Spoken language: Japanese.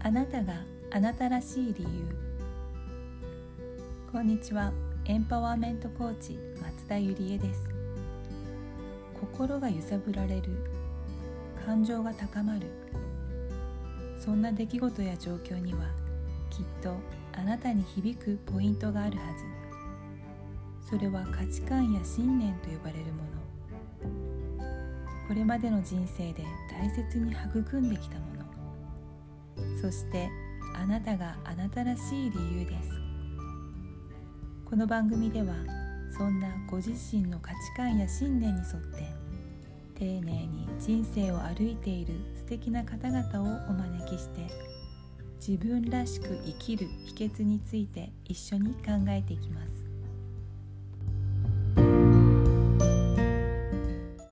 あなたがあなたらしい理由。こんにちは。エンパワーメントコーチ松田ゆりえです。心が揺さぶられる。感情が高まる。そんな出来事や状況にはきっとあなたに響くポイントがあるはず。それは価値観や信念と呼ばれるもの。これまでの人生で大切に育んできたもの。そしてあなたがあなたらしい理由です。この番組ではそんなご自身の価値観や信念に沿って丁寧に人生を歩いている素敵な方々をお招きして自分らしく生きる秘訣について一緒に考えていきます。